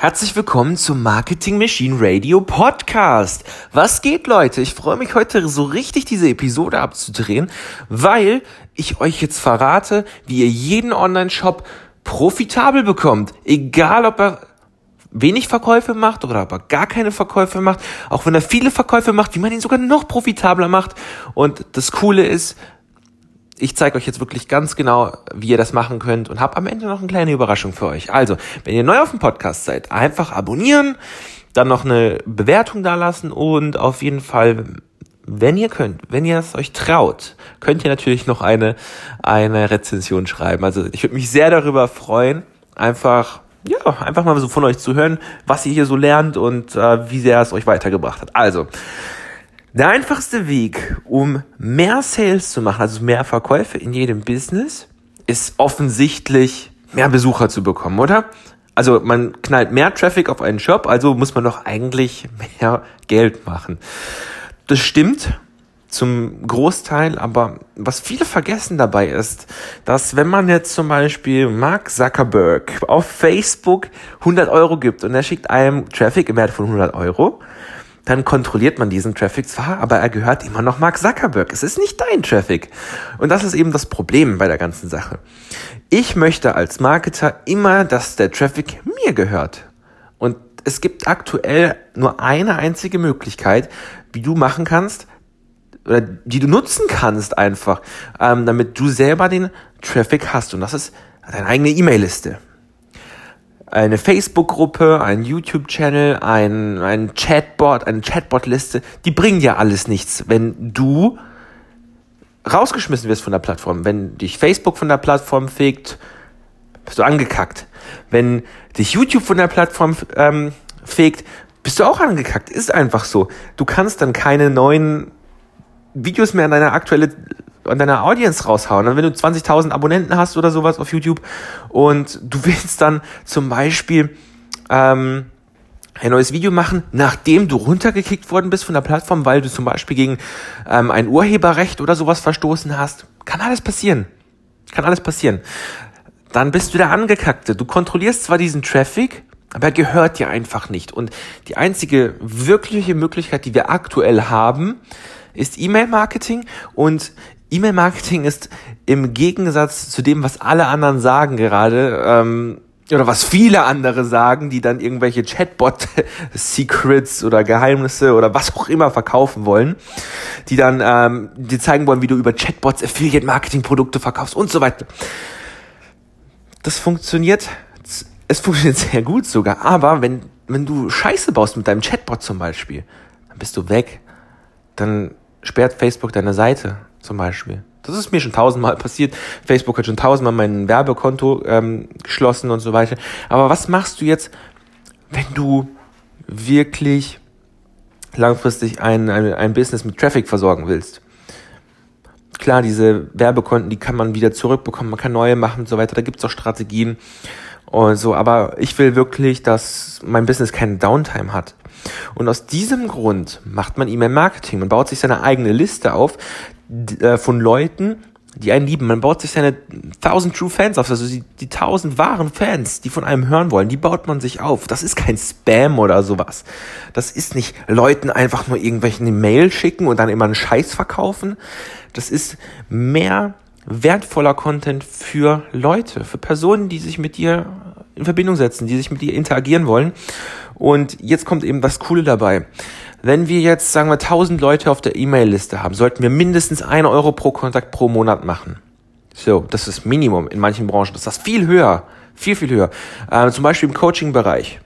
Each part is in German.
Herzlich willkommen zum Marketing Machine Radio Podcast. Was geht, Leute? Ich freue mich heute so richtig diese Episode abzudrehen, weil ich euch jetzt verrate, wie ihr jeden Online-Shop profitabel bekommt. Egal, ob er wenig Verkäufe macht oder ob er gar keine Verkäufe macht. Auch wenn er viele Verkäufe macht, wie man ihn sogar noch profitabler macht. Und das Coole ist, ich zeige euch jetzt wirklich ganz genau, wie ihr das machen könnt und habe am Ende noch eine kleine Überraschung für euch. Also, wenn ihr neu auf dem Podcast seid, einfach abonnieren, dann noch eine Bewertung dalassen und auf jeden Fall, wenn ihr könnt, wenn ihr es euch traut, könnt ihr natürlich noch eine, eine Rezension schreiben. Also ich würde mich sehr darüber freuen, einfach ja, einfach mal so von euch zu hören, was ihr hier so lernt und äh, wie sehr es euch weitergebracht hat. Also, der einfachste Weg, um mehr Sales zu machen, also mehr Verkäufe in jedem Business, ist offensichtlich mehr Besucher zu bekommen, oder? Also man knallt mehr Traffic auf einen Shop, also muss man doch eigentlich mehr Geld machen. Das stimmt zum Großteil, aber was viele vergessen dabei ist, dass wenn man jetzt zum Beispiel Mark Zuckerberg auf Facebook 100 Euro gibt und er schickt einem Traffic im Wert von 100 Euro, dann kontrolliert man diesen Traffic zwar, aber er gehört immer noch Mark Zuckerberg. Es ist nicht dein Traffic. Und das ist eben das Problem bei der ganzen Sache. Ich möchte als Marketer immer, dass der Traffic mir gehört. Und es gibt aktuell nur eine einzige Möglichkeit, wie du machen kannst, oder die du nutzen kannst einfach, ähm, damit du selber den Traffic hast. Und das ist deine eigene E-Mail-Liste eine Facebook-Gruppe, ein YouTube-Channel, ein, Chatbot, eine Chatbot-Liste, die bringen ja alles nichts, wenn du rausgeschmissen wirst von der Plattform. Wenn dich Facebook von der Plattform fegt, bist du angekackt. Wenn dich YouTube von der Plattform ähm, fegt, bist du auch angekackt. Ist einfach so. Du kannst dann keine neuen Videos mehr an deine aktuelle an deiner Audience raushauen. Und wenn du 20.000 Abonnenten hast oder sowas auf YouTube und du willst dann zum Beispiel ähm, ein neues Video machen, nachdem du runtergekickt worden bist von der Plattform, weil du zum Beispiel gegen ähm, ein Urheberrecht oder sowas verstoßen hast, kann alles passieren. Kann alles passieren. Dann bist du der Angekackte. Du kontrollierst zwar diesen Traffic, aber er gehört dir einfach nicht. Und die einzige wirkliche Möglichkeit, die wir aktuell haben, ist E-Mail-Marketing und E-Mail-Marketing ist im Gegensatz zu dem, was alle anderen sagen gerade, ähm, oder was viele andere sagen, die dann irgendwelche Chatbot-Secrets oder Geheimnisse oder was auch immer verkaufen wollen, die dann ähm, die zeigen wollen, wie du über Chatbots Affiliate-Marketing-Produkte verkaufst und so weiter. Das funktioniert, es funktioniert sehr gut sogar, aber wenn, wenn du Scheiße baust mit deinem Chatbot zum Beispiel, dann bist du weg. Dann sperrt Facebook deine Seite zum Beispiel. Das ist mir schon tausendmal passiert. Facebook hat schon tausendmal mein Werbekonto ähm, geschlossen und so weiter. Aber was machst du jetzt, wenn du wirklich langfristig ein, ein, ein Business mit Traffic versorgen willst? Klar, diese Werbekonten, die kann man wieder zurückbekommen, man kann neue machen und so weiter. Da gibt's auch Strategien und so. Aber ich will wirklich, dass mein Business keine Downtime hat. Und aus diesem Grund macht man E-Mail-Marketing. Man baut sich seine eigene Liste auf äh, von Leuten, die einen lieben. Man baut sich seine 1000 True Fans auf, also die, die 1000 wahren Fans, die von einem hören wollen, die baut man sich auf. Das ist kein Spam oder sowas. Das ist nicht Leuten einfach nur irgendwelche Mail schicken und dann immer einen Scheiß verkaufen. Das ist mehr wertvoller Content für Leute, für Personen, die sich mit dir in Verbindung setzen, die sich mit dir interagieren wollen. Und jetzt kommt eben das Coole dabei. Wenn wir jetzt, sagen wir, 1000 Leute auf der E-Mail-Liste haben, sollten wir mindestens 1 Euro pro Kontakt pro Monat machen. So, das ist Minimum in manchen Branchen. Das ist viel höher. Viel, viel höher. Äh, zum Beispiel im Coaching-Bereich.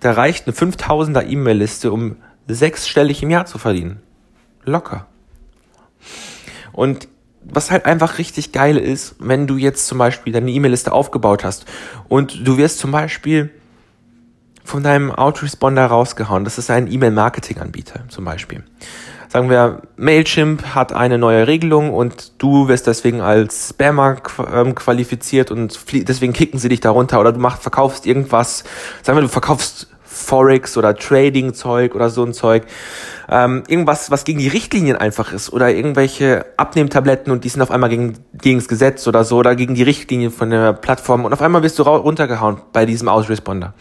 Da reicht eine 5000er E-Mail-Liste, um sechsstellig im Jahr zu verdienen. Locker. Und was halt einfach richtig geil ist, wenn du jetzt zum Beispiel deine E-Mail-Liste aufgebaut hast und du wirst zum Beispiel von deinem Autoresponder rausgehauen. Das ist ein E-Mail-Marketing-Anbieter zum Beispiel. Sagen wir, Mailchimp hat eine neue Regelung und du wirst deswegen als Spammer ähm, qualifiziert und deswegen kicken sie dich darunter oder du machst, verkaufst irgendwas. Sagen wir, du verkaufst Forex oder Trading-Zeug oder so ein Zeug. Ähm, irgendwas, was gegen die Richtlinien einfach ist oder irgendwelche Abnehmtabletten und die sind auf einmal gegen, gegen das Gesetz oder so oder gegen die Richtlinien von der Plattform und auf einmal wirst du runtergehauen bei diesem Ausresponder.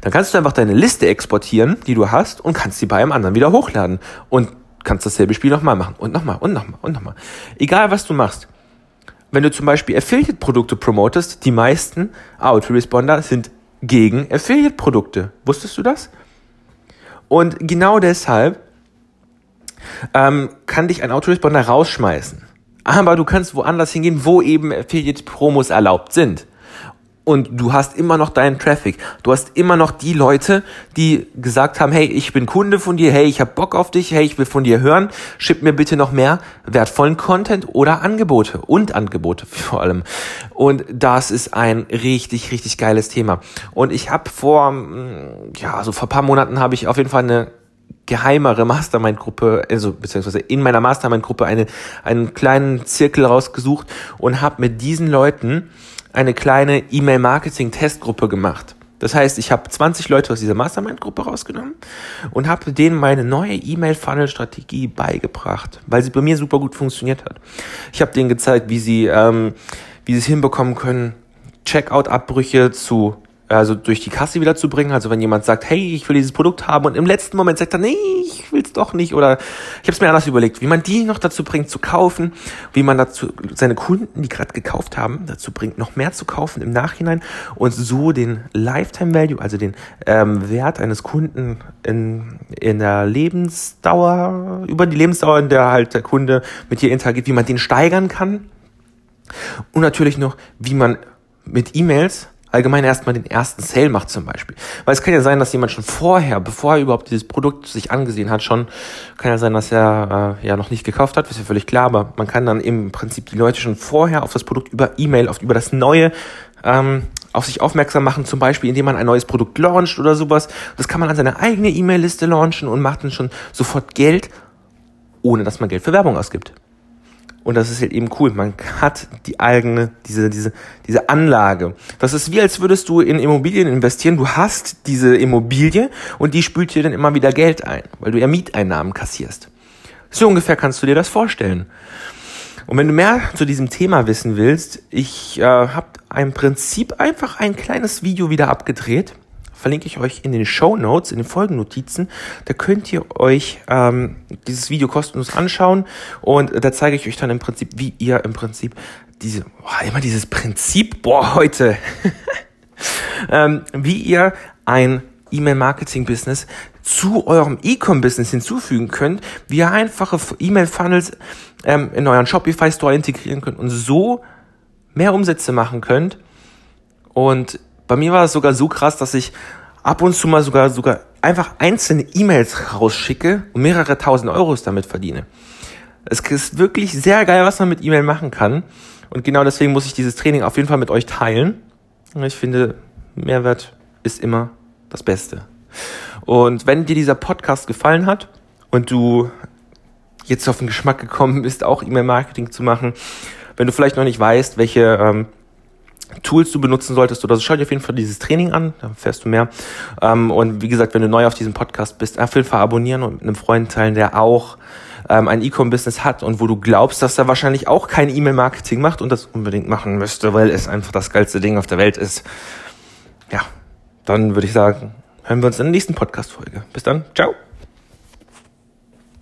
Dann kannst du einfach deine Liste exportieren, die du hast, und kannst die bei einem anderen wieder hochladen. Und kannst dasselbe Spiel nochmal machen. Und nochmal, und nochmal, und nochmal. Egal was du machst. Wenn du zum Beispiel Affiliate-Produkte promotest, die meisten Autoresponder sind gegen Affiliate-Produkte. Wusstest du das? Und genau deshalb ähm, kann dich ein Autoresponder rausschmeißen. Aber du kannst woanders hingehen, wo eben Affiliate-Promos erlaubt sind und du hast immer noch deinen Traffic. Du hast immer noch die Leute, die gesagt haben, hey, ich bin Kunde von dir, hey, ich habe Bock auf dich, hey, ich will von dir hören, schick mir bitte noch mehr wertvollen Content oder Angebote und Angebote vor allem. Und das ist ein richtig, richtig geiles Thema. Und ich habe vor, mm, ja, so vor paar Monaten habe ich auf jeden Fall eine geheimere Mastermind-Gruppe, also beziehungsweise in meiner Mastermind-Gruppe eine, einen kleinen Zirkel rausgesucht und habe mit diesen Leuten eine kleine E-Mail-Marketing-Testgruppe gemacht. Das heißt, ich habe 20 Leute aus dieser Mastermind-Gruppe rausgenommen und habe denen meine neue E-Mail-Funnel-Strategie beigebracht, weil sie bei mir super gut funktioniert hat. Ich habe denen gezeigt, wie sie, ähm, wie sie es hinbekommen können, Checkout-Abbrüche zu also durch die Kasse wieder zu bringen. Also wenn jemand sagt, hey, ich will dieses Produkt haben und im letzten Moment sagt er, nee, ich will es doch nicht oder ich habe es mir anders überlegt, wie man die noch dazu bringt zu kaufen, wie man dazu seine Kunden, die gerade gekauft haben, dazu bringt, noch mehr zu kaufen im Nachhinein und so den Lifetime Value, also den ähm, Wert eines Kunden in, in der Lebensdauer, über die Lebensdauer, in der halt der Kunde mit dir interagiert, wie man den steigern kann und natürlich noch, wie man mit E-Mails allgemein erstmal den ersten Sale macht zum Beispiel. Weil es kann ja sein, dass jemand schon vorher, bevor er überhaupt dieses Produkt sich angesehen hat, schon, kann ja sein, dass er äh, ja noch nicht gekauft hat, ist ja völlig klar, aber man kann dann im Prinzip die Leute schon vorher auf das Produkt über E-Mail, auf, über das neue ähm, auf sich aufmerksam machen, zum Beispiel, indem man ein neues Produkt launcht oder sowas. Das kann man an seine eigene E-Mail-Liste launchen und macht dann schon sofort Geld, ohne dass man Geld für Werbung ausgibt. Und das ist halt eben cool. Man hat die eigene, diese, diese, diese Anlage. Das ist wie, als würdest du in Immobilien investieren. Du hast diese Immobilie und die spült dir dann immer wieder Geld ein, weil du ja Mieteinnahmen kassierst. So ungefähr kannst du dir das vorstellen. Und wenn du mehr zu diesem Thema wissen willst, ich äh, habe im Prinzip einfach ein kleines Video wieder abgedreht verlinke ich euch in den Show Notes, in den Folgennotizen. Da könnt ihr euch ähm, dieses Video kostenlos anschauen und da zeige ich euch dann im Prinzip, wie ihr im Prinzip diese, boah, immer dieses Prinzip, boah, heute, ähm, wie ihr ein E-Mail-Marketing-Business zu eurem E-Com-Business hinzufügen könnt, wie ihr einfache E-Mail-Funnels ähm, in euren Shopify-Store integrieren könnt und so mehr Umsätze machen könnt und bei mir war es sogar so krass, dass ich ab und zu mal sogar, sogar einfach einzelne E-Mails rausschicke und mehrere tausend Euros damit verdiene. Es ist wirklich sehr geil, was man mit E-Mail machen kann. Und genau deswegen muss ich dieses Training auf jeden Fall mit euch teilen. Ich finde, Mehrwert ist immer das Beste. Und wenn dir dieser Podcast gefallen hat und du jetzt auf den Geschmack gekommen bist, auch E-Mail-Marketing zu machen, wenn du vielleicht noch nicht weißt, welche ähm, Tools du benutzen solltest oder so, schau dir auf jeden Fall dieses Training an, da fährst du mehr. Ähm, und wie gesagt, wenn du neu auf diesem Podcast bist, auf jeden Fall abonnieren und mit einem Freund teilen, der auch ähm, ein E-Com-Business hat und wo du glaubst, dass er wahrscheinlich auch kein E-Mail-Marketing macht und das unbedingt machen müsste, weil es einfach das geilste Ding auf der Welt ist. Ja, dann würde ich sagen, hören wir uns in der nächsten Podcast-Folge. Bis dann, ciao.